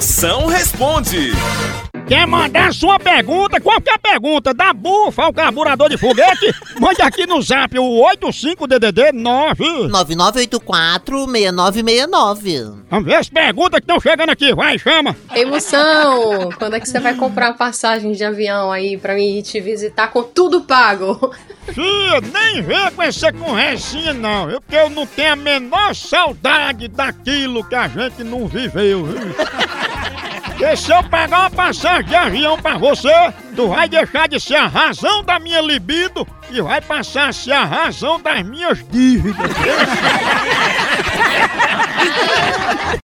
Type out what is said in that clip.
Moção responde. Quer mandar sua pergunta, qualquer pergunta, da bufa ao carburador de foguete? Mande aqui no zap o 85DDD 9. 9984-6969. Vamos ver as perguntas que estão chegando aqui, vai, chama. Emoção! Quando é que você vai comprar passagem de avião aí pra mim ir te visitar com tudo pago? Fia, nem vê com essa conversinha não, viu? Porque eu não tenho a menor saudade daquilo que a gente não viveu, viu? Porque se eu pagar uma passagem de avião pra você, tu vai deixar de ser a razão da minha libido e vai passar a ser a razão das minhas dívidas.